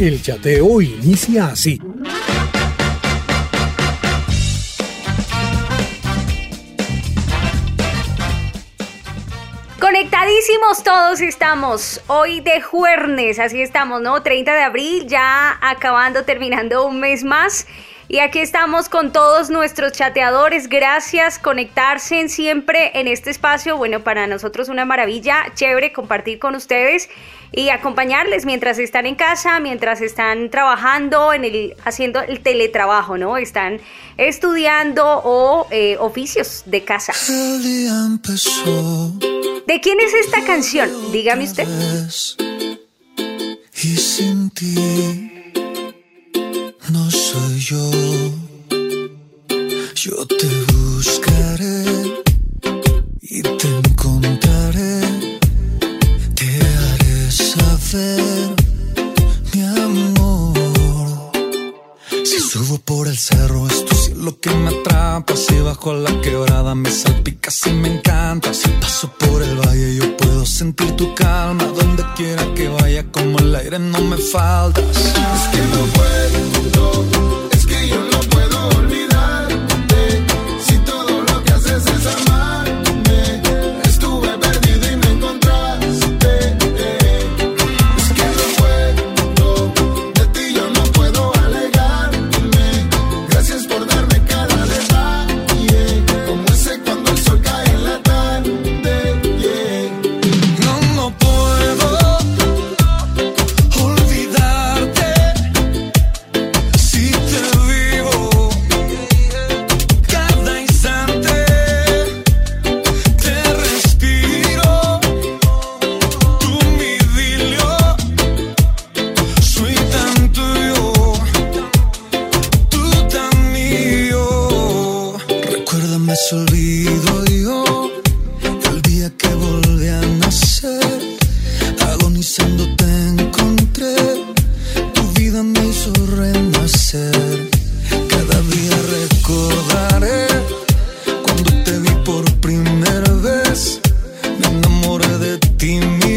El chateo inicia así. Conectadísimos todos estamos. Hoy de jueves, así estamos, ¿no? 30 de abril, ya acabando, terminando un mes más. Y aquí estamos con todos nuestros chateadores. Gracias, conectarse siempre en este espacio. Bueno, para nosotros una maravilla, chévere compartir con ustedes y acompañarles mientras están en casa, mientras están trabajando, en el, haciendo el teletrabajo, ¿no? Están estudiando o eh, oficios de casa. ¿De quién es esta canción? Dígame usted. Y sin ti no soy yo. Yo te buscaré y te encontraré. Mi amor. Si subo por el cerro, es tu cielo que me atrapa. Si bajo la quebrada, me salpicas y me encanta. Si paso por el valle, yo puedo sentir tu calma. Donde quiera que vaya, como el aire, no me faltas. Es que no puedo, es que yo no puedo olvidarte. Ti,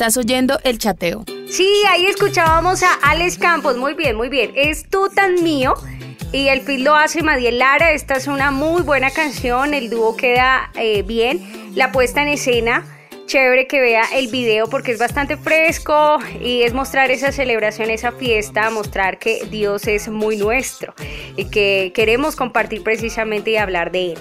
Estás oyendo el chateo. Sí, ahí escuchábamos a Alex Campos. Muy bien, muy bien. Es tú tan mío. Y el feed lo hace Madiel Lara. Esta es una muy buena canción. El dúo queda eh, bien. La puesta en escena. Chévere que vea el video porque es bastante fresco y es mostrar esa celebración, esa fiesta, mostrar que Dios es muy nuestro y que queremos compartir precisamente y hablar de Él.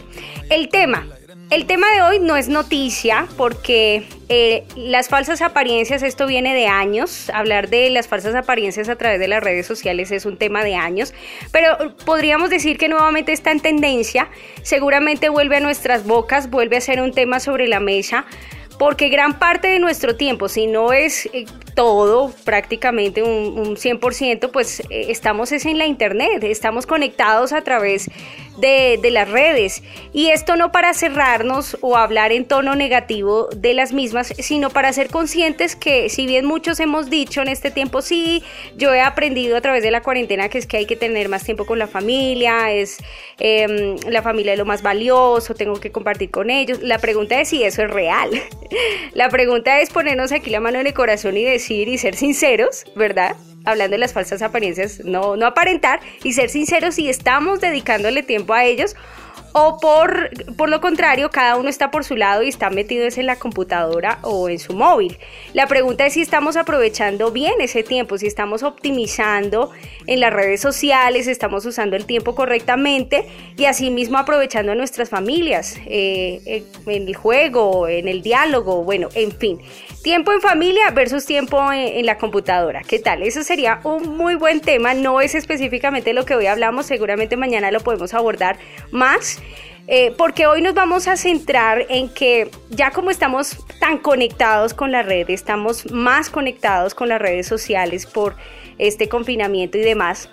El tema, el tema de hoy no es noticia porque eh, las falsas apariencias, esto viene de años, hablar de las falsas apariencias a través de las redes sociales es un tema de años, pero podríamos decir que nuevamente está en tendencia, seguramente vuelve a nuestras bocas, vuelve a ser un tema sobre la mesa, porque gran parte de nuestro tiempo, si no es eh, todo, prácticamente un, un 100%, pues eh, estamos es en la internet, estamos conectados a través de, las redes. Y esto no para cerrarnos o hablar en tono negativo de las mismas, sino para ser conscientes que si bien muchos hemos dicho en este tiempo, sí, yo he aprendido a través de la cuarentena que es que hay que tener más tiempo con la familia, es eh, la familia es lo más valioso, tengo que compartir con ellos. La pregunta es si eso es real. la pregunta es ponernos aquí la mano en el corazón y decir y ser sinceros, ¿verdad? hablando de las falsas apariencias, no, no aparentar y ser sinceros si estamos dedicándole tiempo a ellos o por, por lo contrario, cada uno está por su lado y está metido en la computadora o en su móvil. La pregunta es si estamos aprovechando bien ese tiempo, si estamos optimizando en las redes sociales, estamos usando el tiempo correctamente y asimismo aprovechando a nuestras familias eh, en el juego, en el diálogo, bueno, en fin. Tiempo en familia versus tiempo en, la computadora. ¿Qué tal? Eso sería un muy buen tema. No es específicamente lo que hoy hablamos. Seguramente mañana lo podemos abordar más. Eh, porque hoy nos vamos a centrar en que ya como estamos tan conectados con la red, estamos más conectados con las redes sociales por este confinamiento y demás,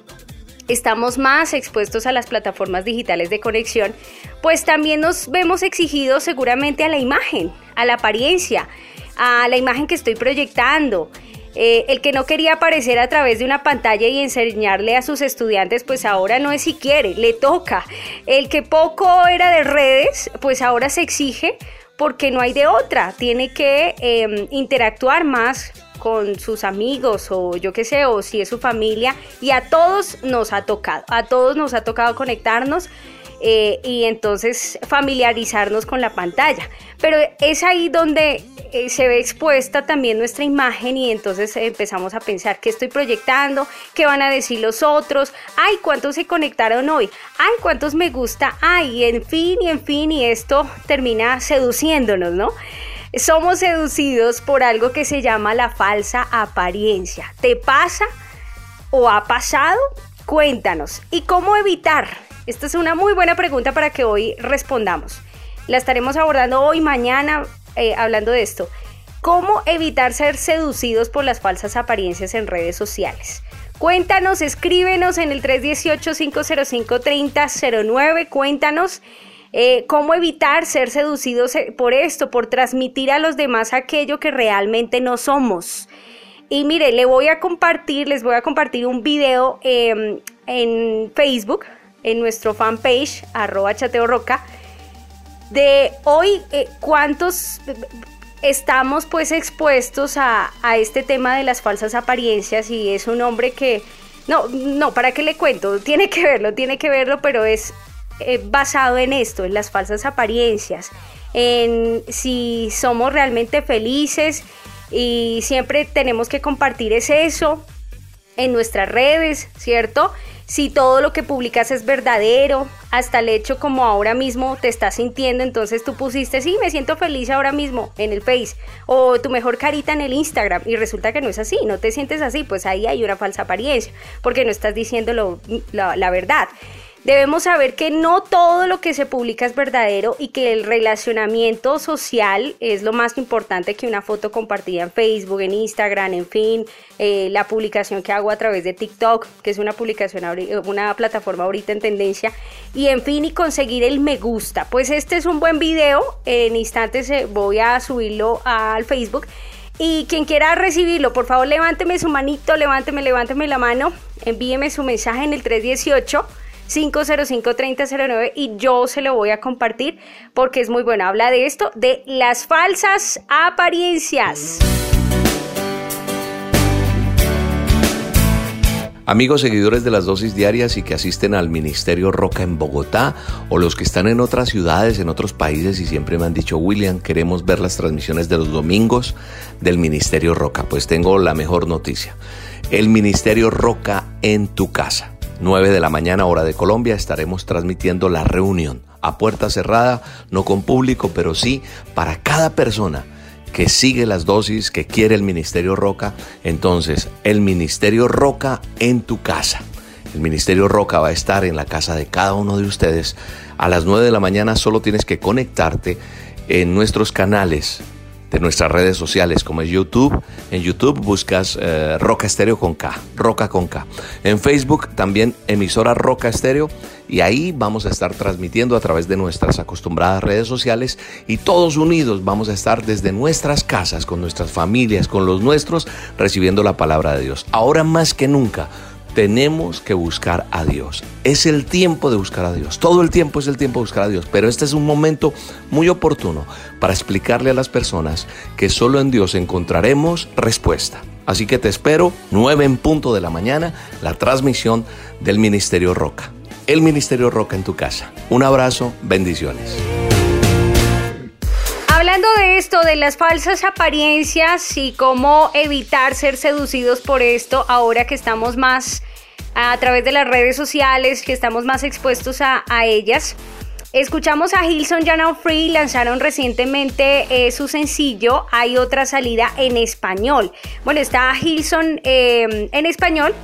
estamos más expuestos a las plataformas digitales de conexión, pues también nos vemos exigidos seguramente a la imagen, a la apariencia a la imagen que estoy proyectando. Eh, el que no quería aparecer a través de una pantalla y enseñarle a sus estudiantes, pues ahora no es si quiere, le toca. El que poco era de redes, pues ahora se exige porque no hay de otra. Tiene que em, interactuar más con sus amigos o yo qué sé, o si es su familia. Y a todos nos ha tocado, a todos nos ha tocado conectarnos. Eh, y entonces familiarizarnos con la pantalla. Pero es ahí donde eh, se ve expuesta también nuestra imagen y entonces empezamos a pensar qué estoy proyectando, qué van a decir los otros, ay, cuántos se conectaron hoy, ay, cuántos me gusta, ay, en fin y en fin y esto termina seduciéndonos, ¿no? Somos seducidos por algo que se llama la falsa apariencia. ¿Te pasa o ha pasado? Cuéntanos. ¿Y cómo evitar? Esta es una muy buena pregunta para que hoy respondamos. La estaremos abordando hoy, mañana, eh, hablando de esto. ¿Cómo evitar ser seducidos por las falsas apariencias en redes sociales? Cuéntanos, escríbenos en el 318-505-3009, cuéntanos eh, cómo evitar ser seducidos eh, por esto, por transmitir a los demás aquello que realmente no somos. Y mire, le voy a compartir, les voy a compartir un video em, en Facebook, en nuestro fanpage, arroba chateo roca, de hoy eh, cuántos estamos pues expuestos a, este tema de las falsas apariencias y es un hombre que, no, no, ¿para qué le cuento? Tiene que verlo, tiene que verlo, pero es eh, basado en esto, en las falsas apariencias, en si somos realmente felices y siempre tenemos que compartir ese eso en nuestras redes, ¿cierto? Si todo lo que publicas es verdadero, hasta el hecho como ahora mismo te estás sintiendo, entonces tú pusiste, sí, me siento feliz ahora mismo en el Face, o tu mejor carita en el Instagram, y resulta que no es así, no te sientes así, pues ahí hay una falsa apariencia, porque no estás diciendo la, la verdad. Debemos saber que no todo lo que se publica es verdadero y que el relacionamiento social es lo más importante que una foto compartida en Facebook, en Instagram, en fin, eh, la publicación que hago a través de TikTok, que es una publicación, una plataforma ahorita en tendencia, y en fin, y conseguir el me gusta. Pues este es un buen video, en instantes eh, voy a subirlo al Facebook. Y quien quiera recibirlo, por favor levánteme su manito, levánteme, levánteme la mano, envíeme su mensaje en el 318. 505-3009 y yo se lo voy a compartir porque es muy bueno. Habla de esto, de las falsas apariencias. Amigos seguidores de las dosis diarias y que asisten al Ministerio Roca en Bogotá o los que están en otras ciudades, en otros países y siempre me han dicho, William, queremos ver las transmisiones de los domingos del Ministerio Roca. Pues tengo la mejor noticia. El Ministerio Roca en tu casa. 9 de la mañana hora de Colombia estaremos transmitiendo la reunión a puerta cerrada, no con público, pero sí para cada persona que sigue las dosis, que quiere el Ministerio Roca. Entonces, el Ministerio Roca en tu casa. El Ministerio Roca va a estar en la casa de cada uno de ustedes. A las 9 de la mañana solo tienes que conectarte en nuestros canales de nuestras redes sociales como es YouTube. En YouTube buscas eh, Roca Estéreo con K, Roca con K. En Facebook también emisora Roca Estéreo y ahí vamos a estar transmitiendo a través de nuestras acostumbradas redes sociales y todos unidos vamos a estar desde nuestras casas, con nuestras familias, con los nuestros, recibiendo la palabra de Dios. Ahora más que nunca tenemos que buscar a Dios. Es el tiempo de buscar a Dios. Todo el tiempo es el tiempo de buscar a Dios. Pero este es un momento muy oportuno para explicarle a las personas que solo en Dios encontraremos respuesta. Así que te espero 9 en punto de la mañana, la transmisión del Ministerio Roca. El Ministerio Roca en tu casa. Un abrazo, bendiciones. Hablando de esto, de las falsas apariencias y cómo evitar ser seducidos por esto, ahora que estamos más a través de las redes sociales, que estamos más expuestos a, ellas. Escuchamos a Hilson Jana Free, lanzaron recientemente eh, su sencillo Hay otra salida en español. Bueno, está Hilson eh, en español,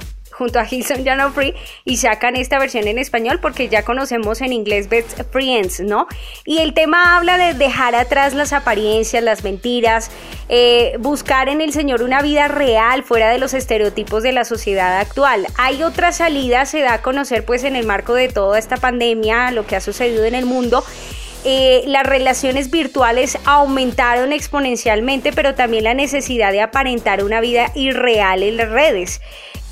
junto a Hilson Jano Free y sacan esta versión en español porque ya conocemos en inglés Best Friends, ¿no? Y el tema habla de dejar atrás las apariencias, las mentiras, eh, buscar en el Señor una vida real fuera de los estereotipos de la sociedad actual. Hay otra salida, se da a conocer pues en el marco de toda esta pandemia, lo que ha sucedido en el mundo. Eh, las relaciones virtuales aumentaron exponencialmente, pero también la necesidad de aparentar una vida irreal en las redes.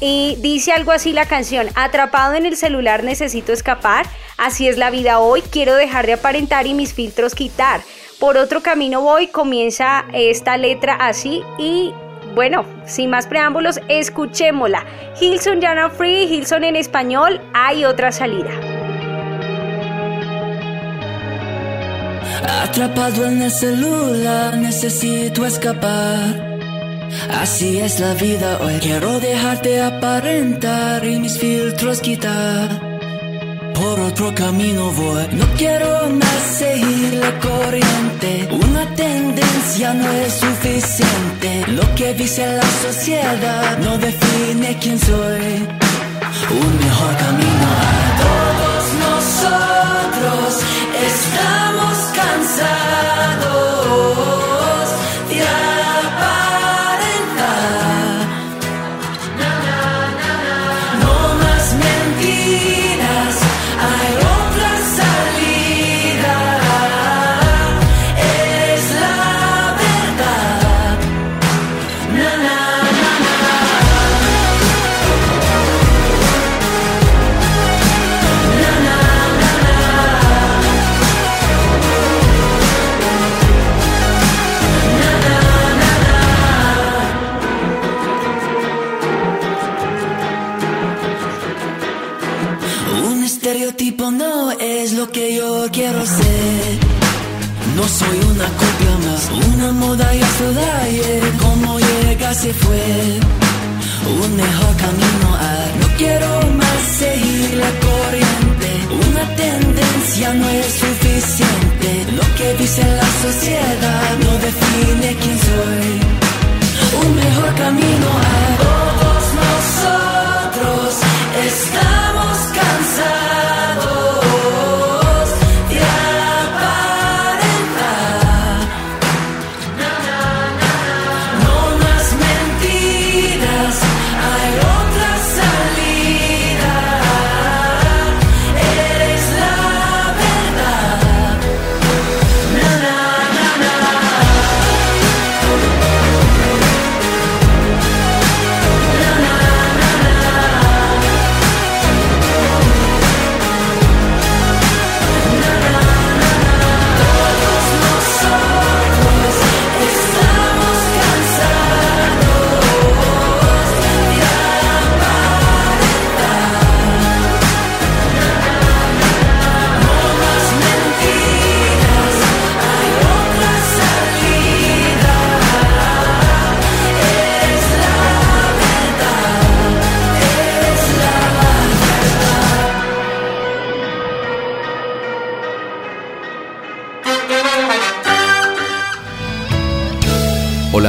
Y dice algo así la canción, atrapado en el celular necesito escapar, así es la vida hoy, quiero dejar de aparentar y mis filtros quitar. Por otro camino voy, comienza esta letra así y bueno, sin más preámbulos, escuchémosla. Hilson Jana Free, Hilson en español, hay otra salida. Atrapado en el celular, necesito escapar. Así es la vida hoy. Quiero dejarte aparentar y mis filtros quitar. Por otro camino voy. No quiero más seguir la corriente. Una tendencia no es suficiente. Lo que dice la sociedad no define quién soy. Un mejor camino desire. De ayer. Como llega se fue, un mejor camino a. No quiero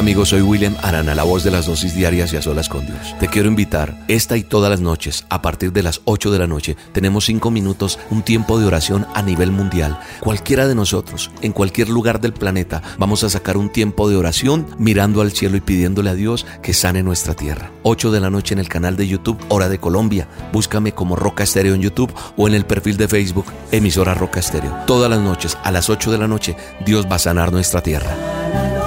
amigos, soy William Arana, la voz de las dosis diarias y a solas con Dios. Te quiero invitar esta y todas las noches, a partir de las 8 de la noche, tenemos 5 minutos, un tiempo de oración a nivel mundial. Cualquiera de nosotros, en cualquier lugar del planeta, vamos a sacar un tiempo de oración mirando al cielo y pidiéndole a Dios que sane nuestra tierra. 8 de la noche en el canal de YouTube Hora de Colombia. Búscame como Roca Estéreo en YouTube o en el perfil de Facebook Emisora Roca Estéreo. Todas las noches, a las 8 de la noche, Dios va a sanar nuestra tierra.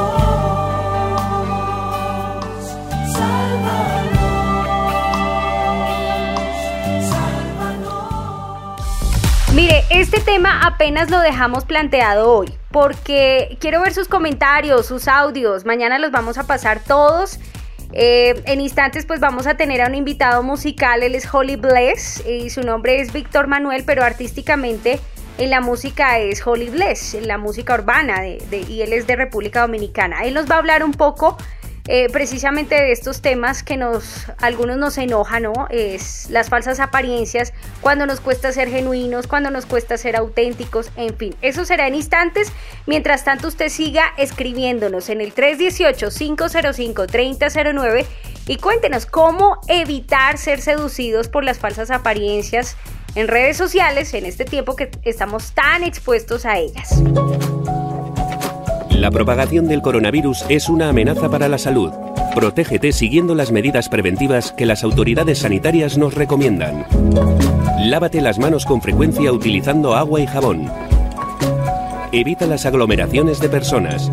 Este tema apenas lo dejamos planteado hoy, porque quiero ver sus comentarios, sus audios. Mañana los vamos a pasar todos. Eh, en instantes pues vamos a tener a un invitado musical, él es Holly Bless y su nombre es Víctor Manuel, pero artísticamente en la música es Holly Bless, en la música urbana y él es de República Dominicana. Él nos va a hablar un poco eh, precisamente de estos temas que nos algunos nos enojan, ¿no? Es las falsas apariencias, cuando nos cuesta ser genuinos, cuando nos cuesta ser auténticos, en fin. Eso será en instantes. Mientras tanto, usted siga escribiéndonos en el 318-505-3009 y cuéntenos cómo evitar ser seducidos por las falsas apariencias en redes sociales en este tiempo que estamos tan expuestos a ellas. La propagación del coronavirus es una amenaza para la salud. Protégete siguiendo las medidas preventivas que las autoridades sanitarias nos recomiendan. Lávate las manos con frecuencia utilizando agua y jabón. Evita las aglomeraciones de personas.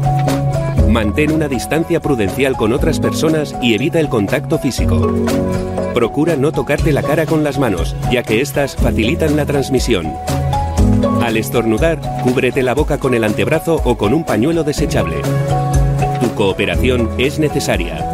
Mantén una distancia prudencial con otras personas y evita el contacto físico. Procura no tocarte la cara con las manos, ya que éstas facilitan la transmisión. Al estornudar, cúbrete la boca con el antebrazo o con un pañuelo desechable. Tu cooperación es necesaria.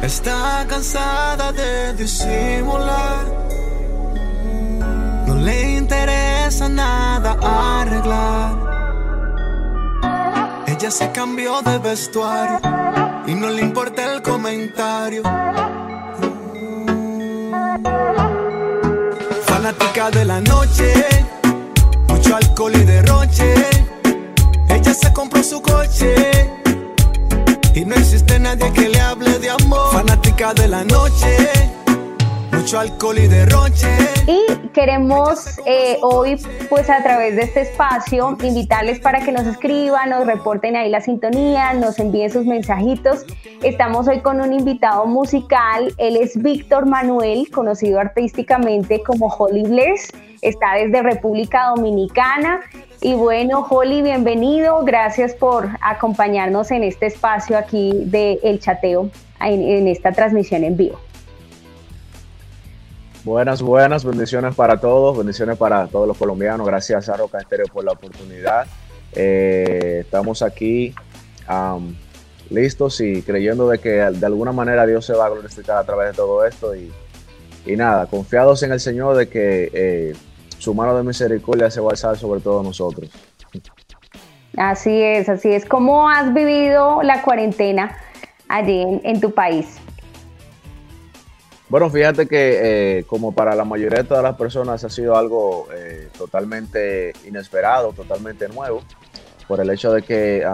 Está cansada de disimular nada arreglar. Ella se cambió de vestuario y no le importa el comentario. Fanática de la noche, mucho alcohol y derroche. Ella se compró su coche y no existe nadie que le hable de amor. Fanática de la noche alcohol y. Y queremos eh, hoy, pues a través de este espacio, invitarles para que nos escriban, nos reporten ahí la sintonía, nos envíen sus mensajitos. Estamos hoy con un invitado musical, él es Víctor Manuel, conocido artísticamente como Holly Bless, está desde República Dominicana. Y bueno, Holly, bienvenido, gracias por acompañarnos en este espacio aquí de El Chateo, en esta transmisión en vivo. Buenas, buenas, bendiciones para todos, bendiciones para todos los colombianos. Gracias a Roca Estéreo por la oportunidad. Eh, estamos aquí listos y creyendo de que de alguna manera Dios se va a glorificar a través de todo esto y, nada, confiados en el Señor de que eh, su mano de misericordia se va a alzar sobre todos nosotros. Así es, así es. ¿Cómo has vivido la cuarentena allí en tu país? Bueno, fíjate que eh, como para la mayoría de todas las personas ha sido algo eh, totalmente inesperado, totalmente nuevo, por el hecho de que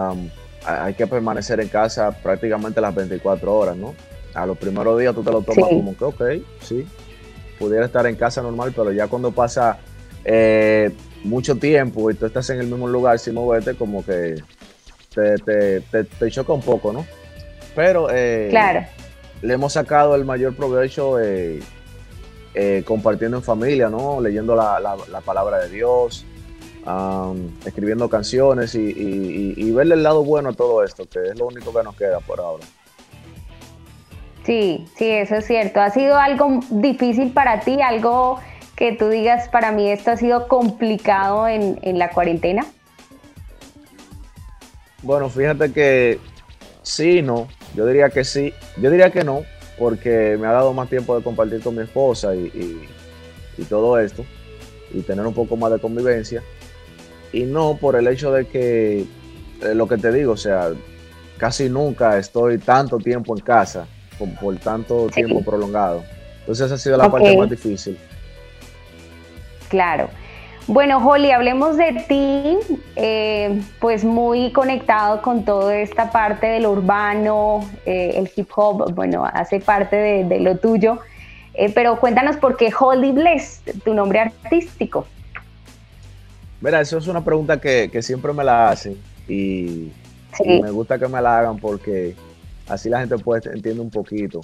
hay que permanecer en casa prácticamente las 24 horas, ¿no? A los primeros días tú te lo tomas como que, ok, sí, pudiera estar en casa normal, pero ya cuando pasa eh, mucho tiempo y tú estás en el mismo lugar sin moverte, como que te, te, te choca un poco, ¿no? Pero... claro le hemos sacado el mayor provecho eh, eh, compartiendo en familia, ¿no? Leyendo la, palabra de Dios, escribiendo canciones y, verle el lado bueno a todo esto, que es lo único que nos queda por ahora. Sí, sí, eso es cierto. ¿Ha sido algo difícil para ti? ¿Algo que tú digas, para mí esto ha sido complicado en, en la cuarentena? Bueno, fíjate que sí, no. Yo diría que sí, yo diría que no, porque me ha dado más tiempo de compartir con mi esposa y, todo esto, y tener un poco más de convivencia. Y no por el hecho de que eh, lo que te digo, o sea, casi nunca estoy tanto tiempo en casa, por, por tanto tiempo prolongado. Entonces esa ha sido la parte más difícil. Claro. Bueno, Holly, hablemos de ti, eh, pues muy conectado con toda esta parte del urbano, eh, el hip hop, bueno, hace parte de, de lo tuyo, Eh, pero cuéntanos por qué Holly Bless, tu nombre artístico. Mira, eso es una pregunta que, que siempre me la hacen y, Sí. y me gusta que me la hagan porque así la gente puede entiende un poquito.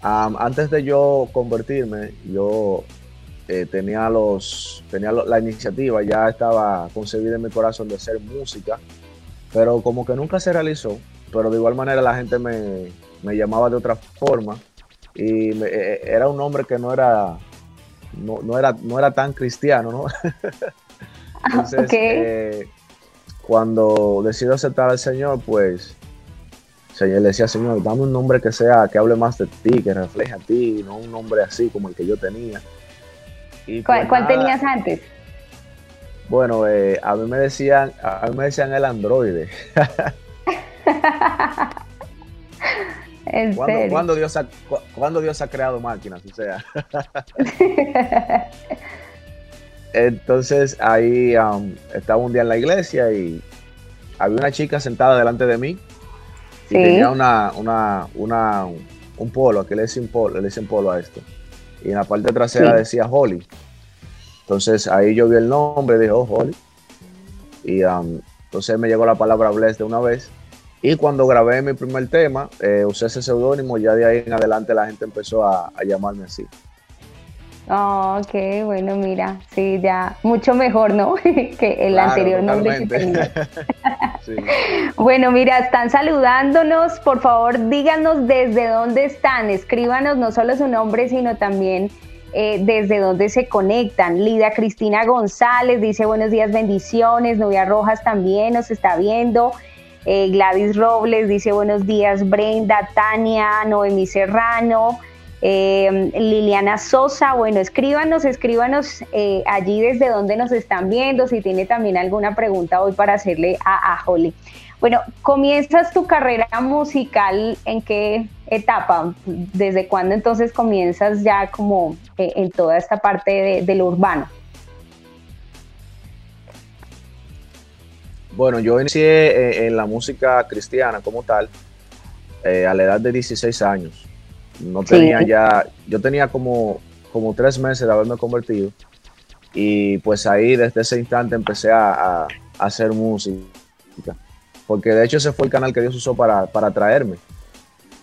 Am, antes de yo convertirme, yo eh, tenía los tenía lo- la iniciativa, ya estaba concebida en mi corazón de hacer música, pero como que nunca se realizó. Pero de igual manera la gente me, me llamaba de otra forma y me- eh, era un nombre que no era no, no era no era tan cristiano, ¿no? Entonces, Ok. eh, cuando decido aceptar al Señor, pues Señor, le decía, Señor, dame un nombre que sea, que hable más de ti, que refleje a ti, no un nombre así como el que yo tenía. Y ¿Cuál, pues cuál tenías antes? Bueno, eh, a mí me decían, a mí me decían el androide. En ¿Cuándo, serio. cuándo Dios ha, cu- cuándo Dios ha creado máquinas? O sea. Entonces ahí um, estaba un día en la iglesia y había una chica sentada delante de mí y Sí. tenía una, una, una, un polo, aquí le dicen polo, le dicen polo a esto. Y en la parte trasera Sí. decía Holly. Entonces ahí yo vi el nombre dije, oh, Holly. Y um, entonces me llegó la palabra Bless de una vez. Y cuando grabé mi primer tema, eh, usé ese seudónimo, ya de ahí en adelante la gente empezó a, a llamarme así. Oh, ok, bueno, mira, sí, ya mucho mejor, ¿no? que el Claro, anterior nombre que. Sí. Bueno, mira, están saludándonos. Por favor, díganos desde dónde están. Escríbanos no solo su nombre, sino también eh, desde dónde se conectan. Lida Cristina González dice buenos días, bendiciones. Novia Rojas también nos está viendo. Eh, Gladys Robles dice buenos días, Brenda, Tania, Noemí Serrano. Eh, Liliana Sosa, bueno, escríbanos, escríbanos eh, allí desde donde nos están viendo, si tiene también alguna pregunta hoy para hacerle a, a Holly. Bueno, comienzas tu carrera musical, ¿en qué etapa? ¿Desde cuándo entonces comienzas ya como eh, en toda esta parte de, de lo urbano? Bueno, yo inicié en, la música cristiana como tal a la edad de 16 años. No Sí. tenía ya, yo tenía como, como tres meses de haberme convertido y pues ahí desde ese instante empecé a, a- a hacer música. Porque de hecho ese fue el canal que Dios usó para, para traerme.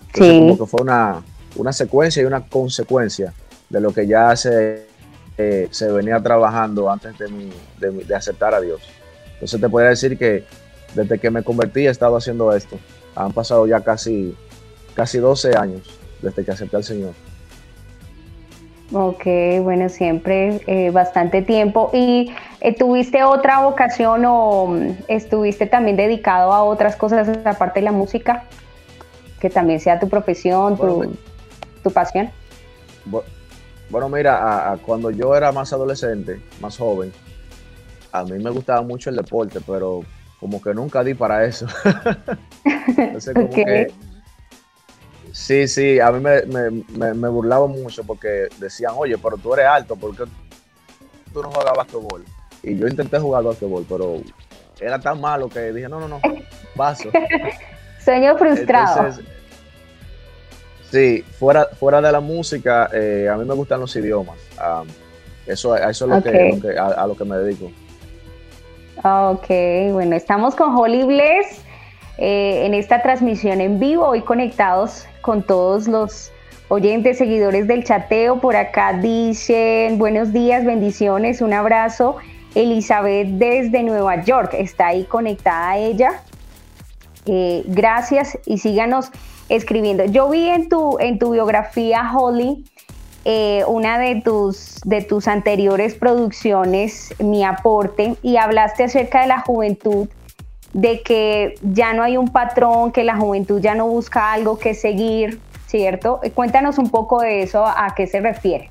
Entonces, Sí. como que fue una, una secuencia y una consecuencia de lo que ya se, eh, se venía trabajando antes de, mi- de de aceptar a Dios. Entonces te podría decir que desde que me convertí he estado haciendo esto. Han pasado ya casi, casi 12 años desde que acepté al Señor. Ok, bueno, siempre eh, bastante tiempo. ¿Y eh, tuviste otra vocación o mm, estuviste también dedicado a otras cosas aparte de la música? Que también sea tu profesión, tu, tu pasión. Bu- Bueno, mira, a- a cuando yo era más adolescente, más joven, a mí me gustaba mucho el deporte, pero como que nunca di para eso. Entonces, como Ok. que. Sí, sí, a mí me, me, me, me burlaba mucho porque decían, oye, pero tú eres alto, ¿por qué tú no juegas basquetbol? Y yo intenté jugar basquetbol, pero era tan malo que dije, no, no, no, paso. Sueño frustrado. Entonces, sí, fuera, fuera de la música, eh, a mí me gustan los idiomas. Eso, eso es lo que, lo que- a, a lo que me dedico. Ok, bueno, estamos con Holly Bless eh, en esta transmisión en vivo, hoy conectados con todos los oyentes, seguidores del chateo. Por acá dicen buenos días, bendiciones, un abrazo. Elizabeth desde Nueva York está ahí conectada a ella. Eh, gracias y síganos escribiendo. Yo vi en tu, en tu biografía, Holly, eh, una de tus, de tus anteriores producciones, Mi Aporte, y hablaste acerca de la juventud, de que ya no hay un patrón, que la juventud ya no busca algo que seguir, ¿cierto? Eh, Cuéntanos un poco de eso, a qué se refiere.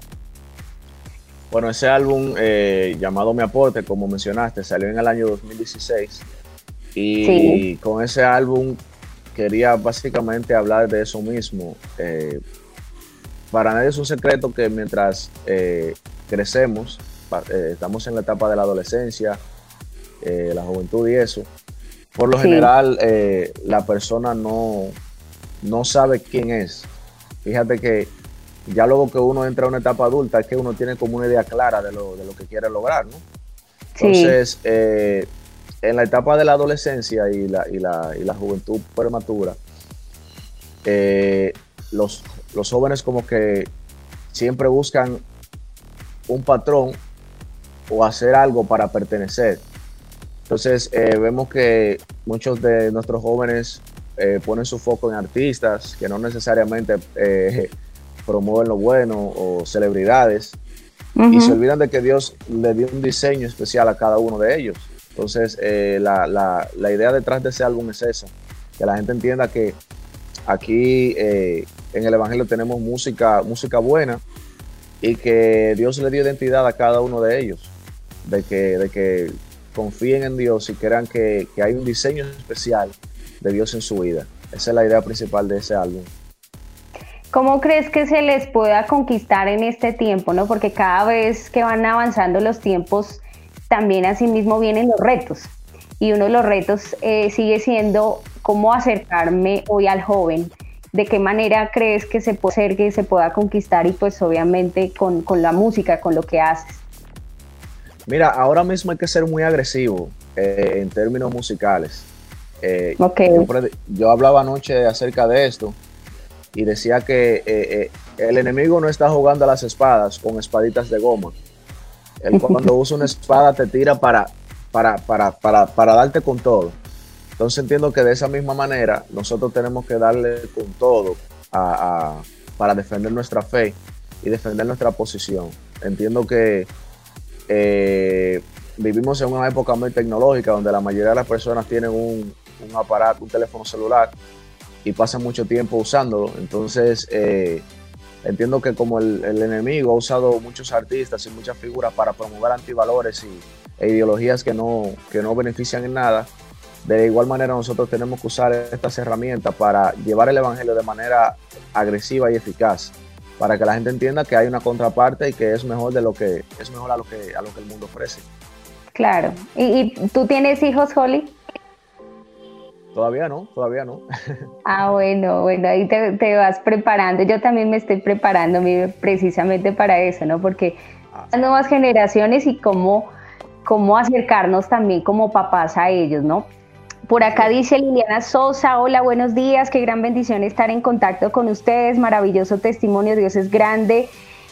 Bueno, ese álbum eh, llamado Mi Aporte, como mencionaste, salió en el año 2016. Y con ese álbum quería básicamente hablar de eso mismo. Eh, para nadie es un secreto que mientras eh, crecemos, estamos en la etapa de la adolescencia, la juventud y eso, por lo general la persona no, no sabe quién es. Fíjate que ya luego que uno entra a una etapa adulta es que uno tiene como una idea clara de lo, de lo que quiere lograr, ¿no? Entonces, en la etapa de la adolescencia y la, y la, juventud prematura, eh, los, los jóvenes como que siempre buscan un patrón o hacer algo para pertenecer. Entonces eh, vemos que muchos de nuestros jóvenes eh, ponen su foco en artistas que no necesariamente promueven lo bueno o celebridades y se olvidan de que Dios le dio un diseño especial a cada uno de ellos. Entonces, eh, la, la, la, idea detrás de ese álbum es esa, que la gente entienda que aquí eh, en el Evangelio tenemos música, música buena y que Dios le dio identidad a cada uno de ellos, de que, de que confíen en Dios y crean que, que hay un diseño especial de Dios en su vida. Esa es la idea principal de ese álbum. ¿Cómo crees que se les pueda conquistar en este tiempo? ¿no? Porque cada vez que van avanzando los tiempos, también asimismo vienen los retos. Y uno de los retos eh, sigue siendo cómo acercarme hoy al joven, de qué manera crees que se puede hacer que se pueda conquistar y pues obviamente con, la música, con lo que haces. Mira, ahora mismo hay que ser muy agresivo eh, en términos musicales. Eh, yo, hablaba anoche acerca de esto y decía que el enemigo no está jugando a las espadas con espaditas de goma. Él cuando usa una espada te tira para, para, para, para, para darte con todo. Entonces entiendo que de esa misma manera nosotros tenemos que darle con todo para defender nuestra fe y defender nuestra posición. Entiendo que eh, vivimos en una época muy tecnológica donde la mayoría de las personas tienen un, un aparato, un teléfono celular y pasan mucho tiempo usándolo. Entonces, eh, Entiendo que como el, enemigo ha usado muchos artistas y muchas figuras para promover antivalores y, e ideologías que no, que no benefician en nada, de igual manera nosotros tenemos que usar estas herramientas para llevar el Evangelio de manera agresiva y eficaz, para que la gente entienda que hay una contraparte y que es mejor de lo que es mejor a lo que a lo que el mundo ofrece. Claro. ¿Y, y tú tienes hijos, Holly? Todavía no, todavía no. Ah, bueno, bueno, ahí te, vas preparando. Yo también me estoy preparando precisamente para eso, ¿no? Porque ah. las nuevas generaciones y cómo, cómo acercarnos también como papás a ellos, ¿no? Por acá dice Liliana Sosa, hola, buenos días, qué gran bendición estar en contacto con ustedes, maravilloso testimonio, Dios es grande,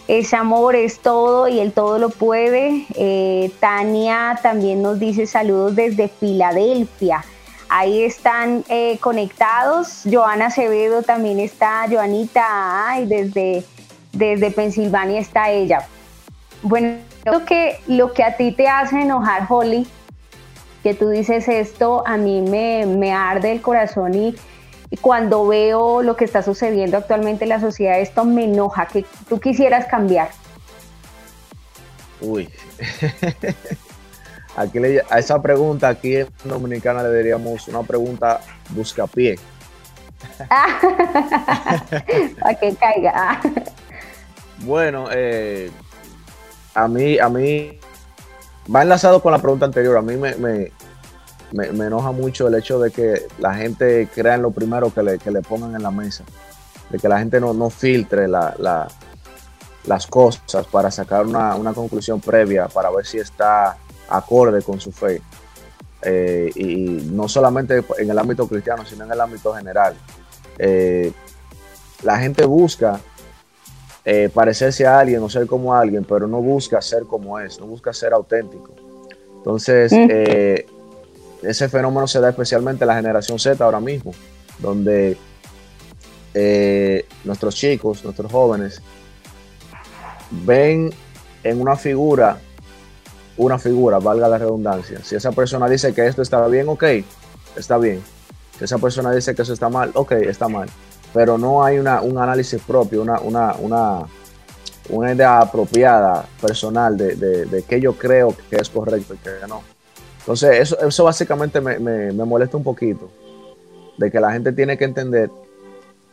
es amor, es todo y el todo lo puede. Eh, Tania también nos dice saludos desde Filadelfia. Ahí están eh, conectados. Joana Acevedo también está, Joanita, ay, desde, desde Pensilvania está ella. Bueno, creo que lo que a ti te hace enojar, Holly, que tú dices esto, a mí me, arde el corazón y, y, cuando veo lo que está sucediendo actualmente en la sociedad, esto me enoja, que tú quisieras cambiar. Uy. Aquí a esa pregunta aquí en Dominicana le diríamos una pregunta buscapié. Para que caiga. bueno, eh, a mí, a mí va enlazado con la pregunta anterior. A mí me, me, enoja mucho el hecho de que la gente crea en lo primero que le, que le pongan en la mesa. De que la gente no, no filtre las cosas para sacar una, una conclusión previa, para ver si está acorde con su fe. Eh, y no solamente en el ámbito cristiano, sino en el ámbito general. Eh, la gente busca eh, parecerse a alguien o ser como alguien, pero no busca ser como es, no busca ser auténtico. Entonces, ese fenómeno se da especialmente en la generación Z ahora mismo, donde nuestros chicos, nuestros jóvenes, ven en una figura una figura, valga la redundancia. Si esa persona dice que esto está bien, ok, está bien. Si esa persona dice que eso está mal, ok, está mal. Pero no hay una, un análisis propio, una, una, una, una idea apropiada, personal, de, de, de qué yo creo que es correcto y que no. Entonces, eso, eso básicamente me, me, me molesta un poquito, de que la gente tiene que entender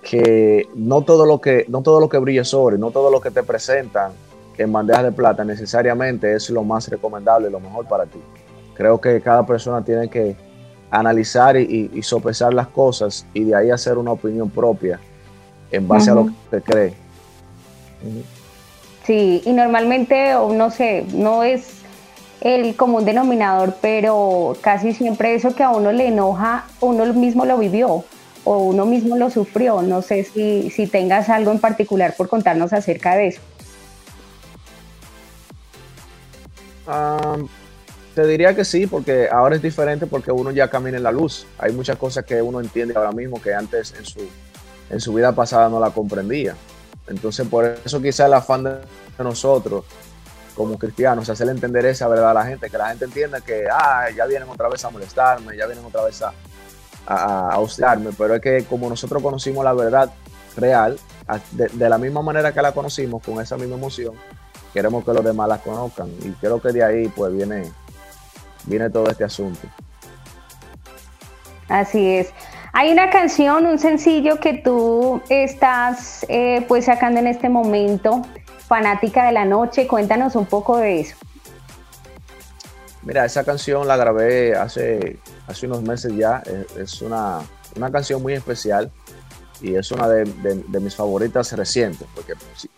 que no todo lo que, no todo lo que brilla sobre, no todo lo que te presentan en bandejas de plata necesariamente es lo más recomendable y lo mejor para ti. Creo que cada persona tiene que analizar y, sopesar las cosas y de ahí hacer una opinión propia en base a lo que cree. Sí, y normalmente, no sé, no es el común denominador, pero casi siempre eso que a uno le enoja, uno mismo lo vivió o uno mismo lo sufrió. No sé si, si tengas algo en particular por contarnos acerca de eso. Te diría que sí, porque ahora es diferente porque uno ya camina en la luz. Hay muchas cosas que uno entiende ahora mismo que antes en su, en su vida pasada no la comprendía. Entonces, por eso quizá el afán de nosotros como cristianos, hacerle entender esa verdad a la gente, que la gente entienda que, ah, ya vienen otra vez a molestarme, ya vienen otra vez a, a, a pero es que como nosotros conocimos la verdad real, de, la misma manera que la conocimos, con esa misma emoción, queremos que los demás la conozcan. Y creo que de ahí pues viene, viene todo este asunto. Así es. Hay una canción, un sencillo que tú estás eh, pues sacando en este momento, Fanática de la Noche. Cuéntanos un poco de eso. Mira, esa canción la grabé hace, hace unos meses ya. Es una, canción muy especial y es una de, mis favoritas recientes. Porque si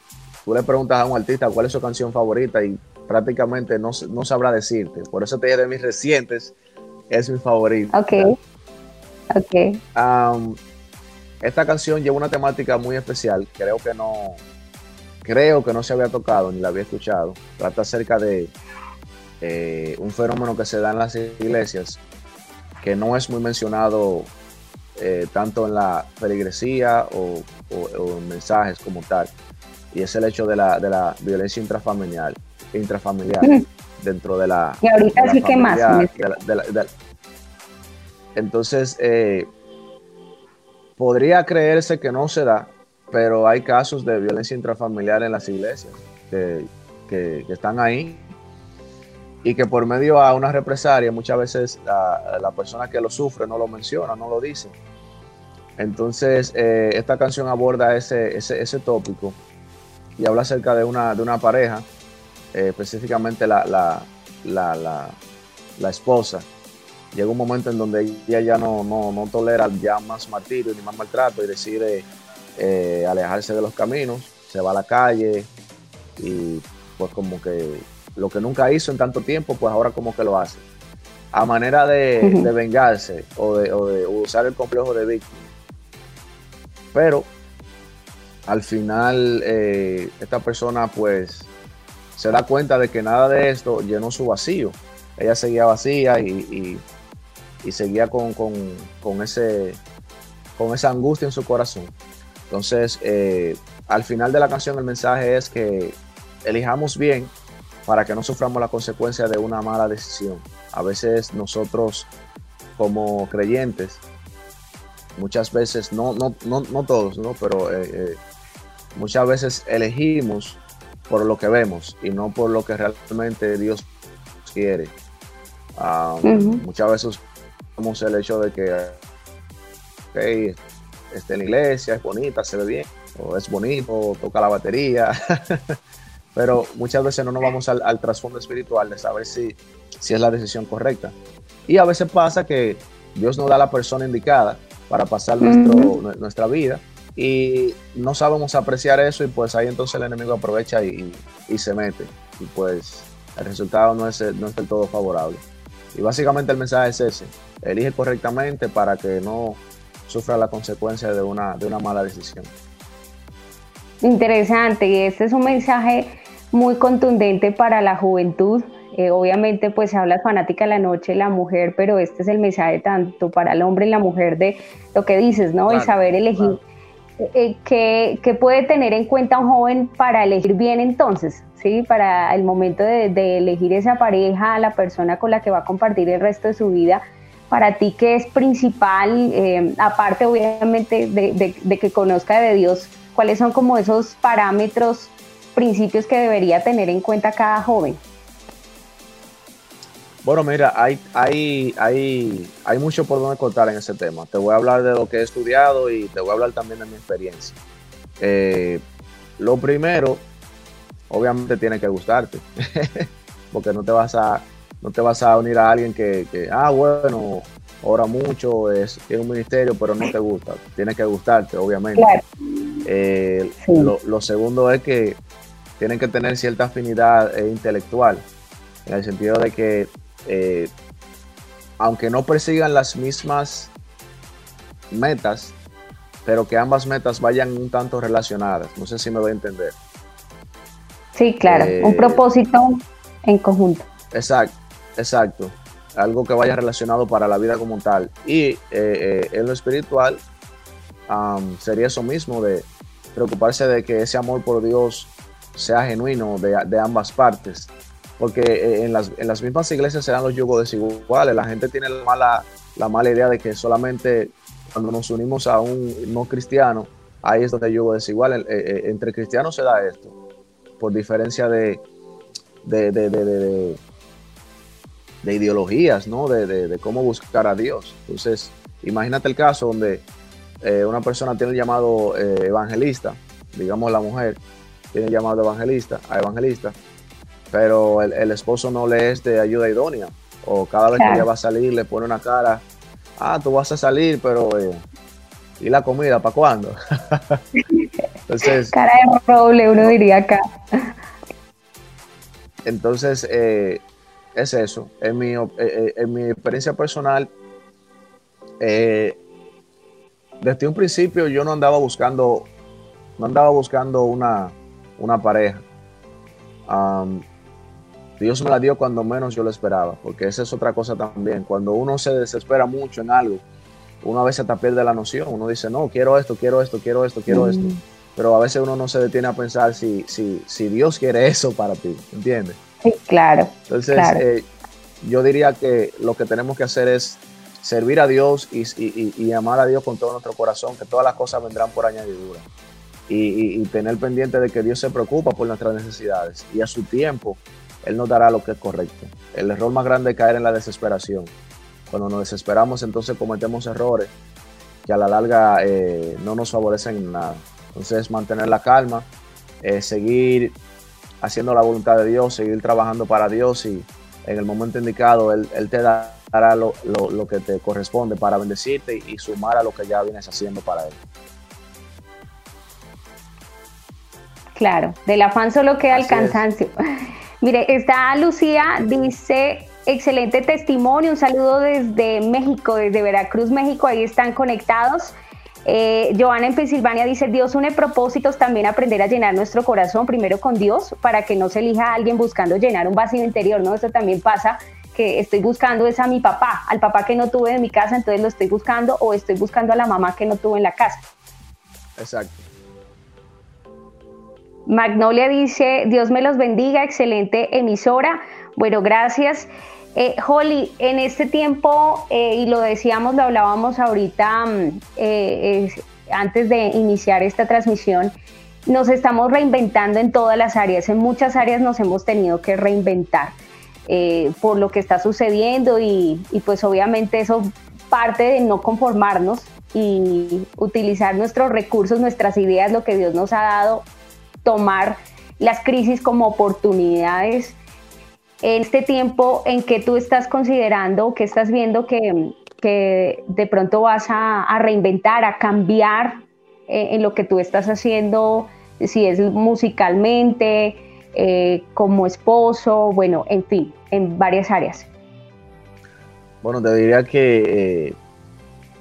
tú le preguntas a un artista cuál es su canción favorita y prácticamente no, no sabrá decirte. Por eso te dije de mis recientes, es mi favorita. Ok. Ok. esta canción lleva una temática muy especial. Creo que no, creo que no se había tocado ni la había escuchado. Trata acerca de eh, un fenómeno que se da en las iglesias que no es muy mencionado eh, tanto en la feligresía o, en mensajes como tal. Y es el hecho de la, de la violencia intrafamiliar, intrafamiliar dentro de la. Y ahorita sí que más. entonces, eh, podría creerse que no se da, pero hay casos de violencia intrafamiliar en las iglesias que, que están ahí y que por medio a una represalia muchas veces la, persona que lo sufre no lo menciona, no lo dice. Entonces, eh, esta canción aborda ese, ese, tópico y habla acerca de una, de una pareja, eh, específicamente la, la, la, esposa. Llega un momento en donde ella ya no, no, no tolera ya más martirio ni más maltrato y decide eh, alejarse de los caminos, se va a la calle y pues como que lo que nunca hizo en tanto tiempo, pues ahora como que lo hace. A manera de, vengarse o de, usar el complejo de víctima. Pero al final eh, esta persona pues se da cuenta de que nada de esto llenó su vacío. Ella seguía vacía y, seguía con, ese, con esa angustia en su corazón. Entonces, eh, al final de la canción el mensaje es que elijamos bien para que no suframos la consecuencia de una mala decisión. A veces nosotros como creyentes, muchas veces, no, no, no, todos, ¿no? pero eh, eh, muchas veces elegimos por lo que vemos y no por lo que realmente Dios quiere. Ah, muchas veces vemos el hecho de que okay, está en la iglesia, es bonita, se ve bien, o es bonito, toca la batería. pero muchas veces no nos vamos al, trasfondo espiritual de saber si, si es la decisión correcta. Y a veces pasa que Dios nos da la persona indicada para pasar nuestro, nuestra vida y no sabemos apreciar eso y pues ahí entonces el enemigo aprovecha y, se mete y pues el resultado no es, no es del todo favorable. Y básicamente el mensaje es ese, elige correctamente para que no sufra la consecuencia de una, de una mala decisión. Interesante, y este es un mensaje muy contundente para la juventud. Eh, obviamente, pues se habla fanática la noche, la mujer, pero este es el mensaje tanto para el hombre y la mujer de lo que dices, ¿no? el saber elegir. Eh, eh, ¿qué, puede tener en cuenta un joven para elegir bien entonces? ¿sí? Para el momento de, elegir esa pareja, la persona con la que va a compartir el resto de su vida. Para ti, ¿qué es principal? aparte, obviamente, de, de que conozca de Dios, ¿cuáles son como esos parámetros principios que debería tener en cuenta cada joven? Bueno, mira, hay, hay, hay, hay mucho por donde contar en ese tema. Te voy a hablar de lo que he estudiado y te voy a hablar también de mi experiencia. Eh, lo primero, obviamente tiene que gustarte, porque no te vas a, no te vas a unir a alguien que, ah, bueno, ora mucho, es, tiene un ministerio, pero no te gusta. Tiene que gustarte, obviamente. Eh, lo, segundo es que tienen que tener cierta afinidad eh, intelectual, en el sentido de que, eh, aunque no persigan las mismas metas, pero que ambas metas vayan un tanto relacionadas. No sé si me voy a entender. Sí, claro, un propósito en conjunto. Exacto, exacto. Algo que vaya relacionado para la vida como tal. Y en lo espiritual, sería eso mismo de preocuparse de que ese amor por Dios sea genuino de, ambas partes. Porque eh, en las, en las, mismas iglesias se dan los yugos desiguales. La gente tiene la mala, la mala idea de que solamente cuando nos unimos a un no cristiano, ahí es donde hay yugo. Eh, eh, entre cristianos se da esto, por diferencia de, de, de, de, de ideologías, ¿no? De, cómo buscar a Dios. Entonces, imagínate el caso donde una persona tiene el llamado evangelista, digamos la mujer tiene el llamado evangelista, a evangelista, pero el, esposo no le es de ayuda idónea, o cada vez que ella va a salir le pone una cara, ah, tú vas a salir, pero eh, ¿y la comida para cuándo? entonces, cara de roble, uno diría acá. Entonces, es eso, en mi, en mi experiencia personal, eh, desde un principio yo no andaba buscando, no andaba buscando una, una pareja. Dios me la dio cuando menos yo lo esperaba, porque esa es otra cosa también. Cuando uno se desespera mucho en algo, uno a veces hasta pierde la noción. Uno dice, no, quiero esto, quiero esto, quiero esto, quiero esto. Pero a veces uno no se detiene a pensar si, si, si Dios quiere eso para ti, ¿entiendes? Sí, claro. Entonces, eh, yo diría que lo que tenemos que hacer es servir a Dios y, amar a Dios con todo nuestro corazón, que todas las cosas vendrán por añadidura. Y, tener pendiente de que Dios se preocupa por nuestras necesidades y a su tiempo Él nos dará lo que es correcto. El error más grande es caer en la desesperación. Cuando nos desesperamos entonces cometemos errores que a la larga eh, no nos favorecen en nada. Entonces mantener la calma, eh, seguir haciendo la voluntad de Dios, seguir trabajando para Dios y en el momento indicado Él, él te da hará lo, lo, que te corresponde para bendecirte y, sumar a lo que ya vienes haciendo para Él. Claro, del afán solo queda el cansancio. Mire, está Lucía, dice, excelente testimonio, un saludo desde México, desde Veracruz, México, ahí están conectados. Eh, Joana en Pensilvania dice, Dios une propósitos, también aprender a llenar nuestro corazón primero con Dios para que no se elija a alguien buscando llenar un vacío interior, ¿no? Eso también pasa que estoy buscando es a mi papá, al papá que no tuve en mi casa, entonces lo estoy buscando, o estoy buscando a la mamá que no tuve en la casa. Exacto. Magnolia dice, Dios me los bendiga, excelente emisora. Bueno, gracias. Eh, Holly, en este tiempo, eh, y lo decíamos, lo hablábamos ahorita mm, eh, antes de iniciar esta transmisión, nos estamos reinventando en todas las áreas, en muchas áreas nos hemos tenido que reinventar. Eh, por lo que está sucediendo y, pues obviamente eso parte de no conformarnos y utilizar nuestros recursos, nuestras ideas, lo que Dios nos ha dado, tomar las crisis como oportunidades. En este tiempo en que tú estás considerando, que estás viendo que, de pronto vas a, reinventar, a cambiar eh, en lo que tú estás haciendo, si es musicalmente, eh, como esposo, bueno, en fin, en varias áreas. Bueno, te diría que eh,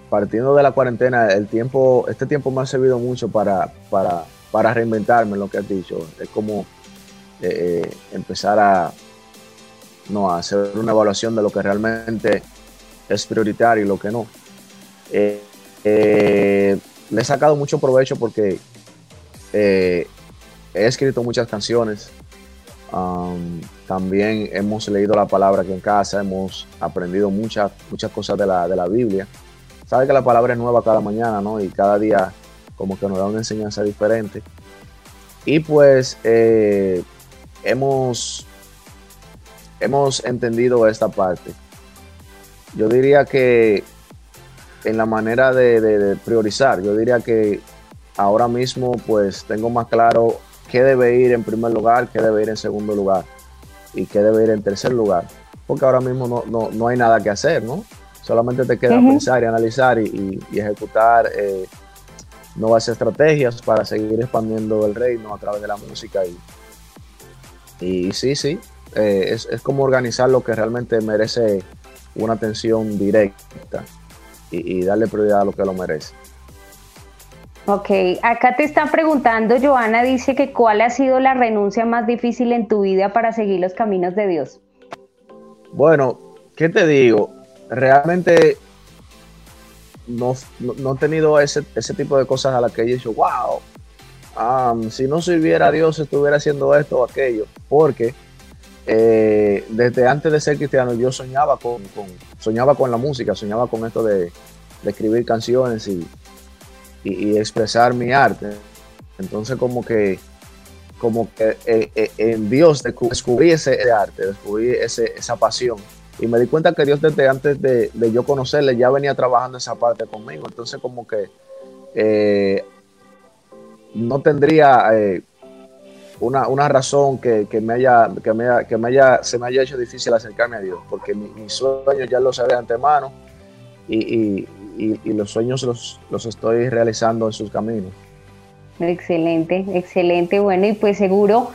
partiendo de la cuarentena, el tiempo, este tiempo me ha servido mucho para, para, para reinventarme lo que has dicho. Es como eh, empezar a, no, hacer una evaluación de lo que realmente es prioritario y lo que no. le he sacado mucho provecho porque he escrito muchas canciones, también hemos leído la palabra aquí en casa, hemos aprendido muchas, muchas cosas de la, de la Biblia. Sabe que la palabra es nueva cada mañana, ¿no? Y cada día como que nos da una enseñanza diferente. Y pues eh, hemos hemos entendido esta parte. Yo diría que en la manera de, priorizar, yo diría que ahora mismo pues tengo más claro qué debe ir en primer lugar, qué debe ir en segundo lugar y qué debe ir en tercer lugar. Porque ahora mismo no, hay nada que hacer, ¿no? Solamente te queda pensar y analizar y, ejecutar eh, nuevas estrategias para seguir expandiendo el reino a través de la música. Y, y sí, sí, eh, es, es, como organizar lo que realmente merece una atención directa y, darle prioridad a lo que lo merece. Ok, acá te están preguntando, Joana dice que cuál ha sido la renuncia más difícil en tu vida para seguir los caminos de Dios. Bueno, ¿qué te digo? Realmente no, he tenido ese, tipo de cosas a las que he dicho, wow, si no sirviera a Dios estuviera haciendo esto o aquello, porque eh, desde antes de ser cristiano yo soñaba con, soñaba con la música, soñaba con esto de, escribir canciones y, expresar mi arte. Entonces como que como que eh, eh, en Dios descubrí ese arte, descubrí ese, esa pasión. Y me di cuenta que Dios desde antes de, yo conocerle ya venía trabajando esa parte conmigo. Entonces como que no tendría una, razón que, me haya, que, me, que me haya, se me haya hecho difícil acercarme a Dios, porque mis sueños ya los sabía de antemano y, los sueños los, los estoy realizando en sus caminos. Excelente, excelente. Bueno, y pues seguro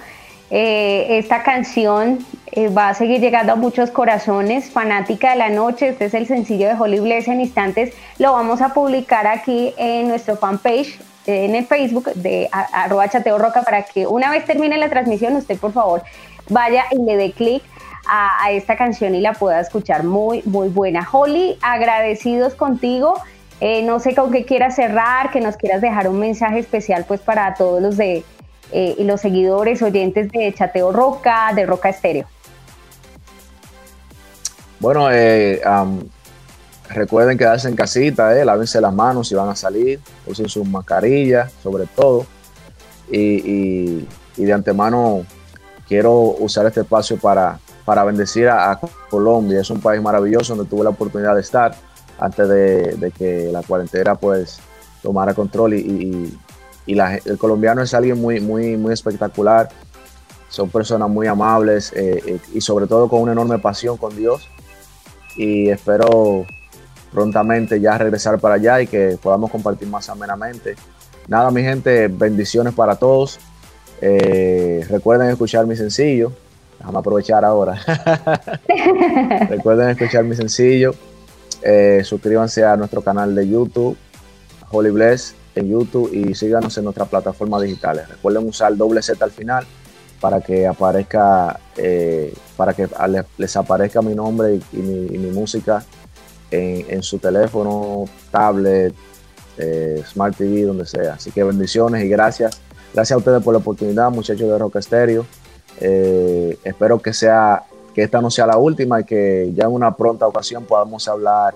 eh, esta canción eh, va a seguir llegando a muchos corazones. Fanática de la noche, este es el sencillo de Holy Bless en instantes. Lo vamos a publicar aquí en nuestro fanpage en el Facebook de arroba chateo roca para que una vez termine la transmisión usted por favor vaya y le dé clic a, esta canción y la pueda escuchar muy muy buena. Holly, agradecidos contigo. Eh, no sé con qué quieras cerrar, que nos quieras dejar un mensaje especial pues para todos los de eh, los seguidores, oyentes de Chateo Roca, de Roca Estéreo. Bueno, eh, Recuerden quedarse en casita, eh, lávense las manos si van a salir, usen sus mascarillas, sobre todo. Y, de antemano quiero usar este espacio para, para bendecir a, Colombia. Es un país maravilloso donde tuve la oportunidad de estar antes de, que la cuarentena pues tomara control. Y, el colombiano es alguien muy, muy, muy espectacular. Son personas muy amables eh, eh, y sobre todo con una enorme pasión con Dios. Y espero prontamente ya regresar para allá y que podamos compartir más amenamente. Nada, mi gente, bendiciones para todos. Eh, recuerden escuchar mi sencillo. Déjame aprovechar ahora. recuerden escuchar mi sencillo. Suscríbanse a nuestro canal de YouTube, Holy Bless en YouTube y síganos en nuestras plataformas digitales. Recuerden usar doble Z al final para que aparezca, eh, para que les aparezca mi nombre y mi música en, su teléfono, tablet, eh, Smart TV, donde sea. Así que bendiciones y gracias. Gracias a ustedes por la oportunidad, muchachos de Rock Stereo. Eh, espero que sea que esta no sea la última y que ya en una pronta ocasión podamos hablar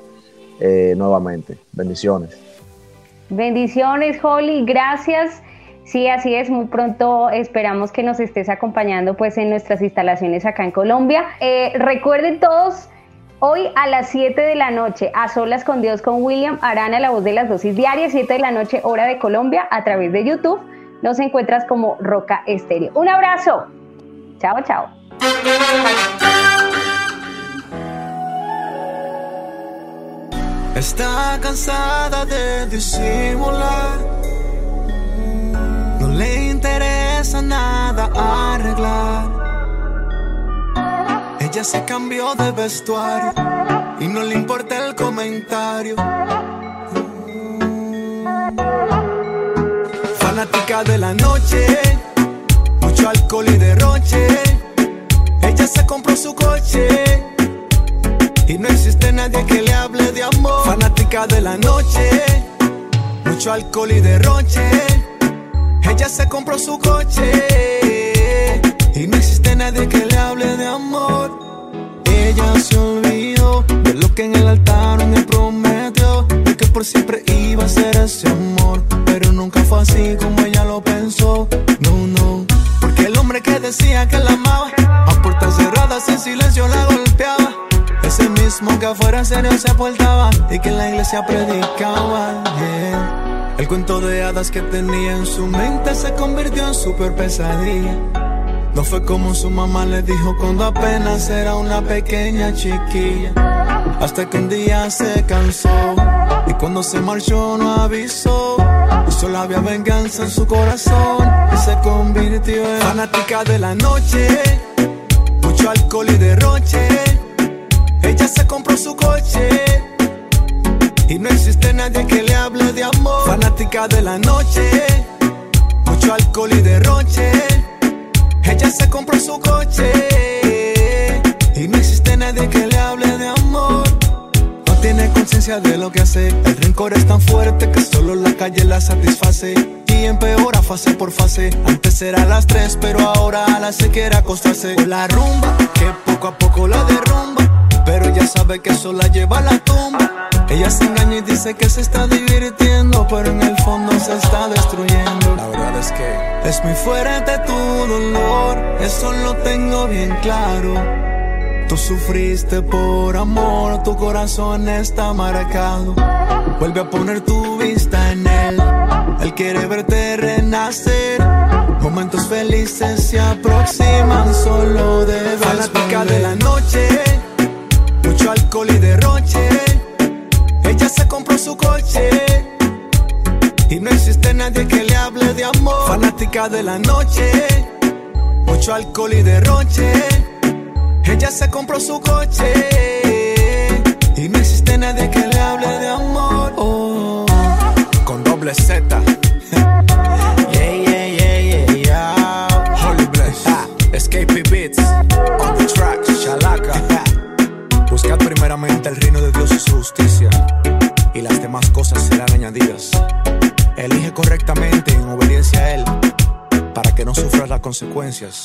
nuevamente. Bendiciones. Bendiciones, Holly. Gracias. Sí, así es. Muy pronto esperamos que nos estés acompañando pues en nuestras instalaciones acá en Colombia. recuerden todos Hoy a las 7 de la noche, a solas con Dios con William Arana, la voz de las dosis diarias, 7 de la noche, hora de Colombia, a través de YouTube. Nos encuentras como Roca Estéreo. Un abrazo. Chao, chao. Está cansada de disimular. No le interesa nada arreglar ella se cambió de vestuario y no le importa el comentario. Fanática de la noche, mucho alcohol y derroche. Ella se compró su coche y no existe nadie que le hable de amor. Fanática de la noche, mucho alcohol y derroche. Ella se compró su coche y no existe nadie que le hable de amor. Ella se olvidó de lo que en el altar me prometió. De que por siempre iba a ser ese amor. Pero nunca fue así como ella lo pensó. No, no. Porque el hombre que decía que la amaba, a puertas cerradas en silencio se portaba y que en la iglesia predicaba. El cuento de hadas que tenía en su mente se convirtió en super pesadilla. No fue como su mamá le dijo cuando apenas era una pequeña chiquilla. Hasta que un día se cansó y cuando se marchó no avisó. Y solo había venganza en su corazón y se convirtió en fanática de la noche. Mucho alcohol y derroche. Ella se compró su coche. Y no existe nadie que le hable de amor. Fanática de la noche. Mucho alcohol y derroche. Ella se compró su coche. Y no existe nadie que le hable de amor. No tiene conciencia de lo que hace. El rencor es tan fuerte que solo la calle la satisface. Y empeora fase por fase. Antes era a las tres, pero ahora a las se quiere acostarse. La rumba, que poco a poco la derrumba. Pero ella sabe que eso la lleva a la tumba. Ella se engaña y dice que se está divirtiendo, pero en el fondo se está destruyendo. La verdad es que es muy fuerte tu dolor, eso lo tengo bien claro. Tú sufriste por amor, tu corazón está marcado. Vuelve a poner tu vista en él. Él quiere verte renacer. Momentos felices se aproximan, solo debes Fanática de la noche, mucho alcohol y derroche. Ella se compró su coche. Y no existe nadie que le hable de amor. Fanática de la noche, mucho alcohol y derroche. Ella se compró su coche y no existe nadie que le hable de amor. Oh, con doble Z. el reino de Dios y su justicia, y las demás cosas serán añadidas. Elige correctamente en obediencia a Él, para que no sufras las consecuencias.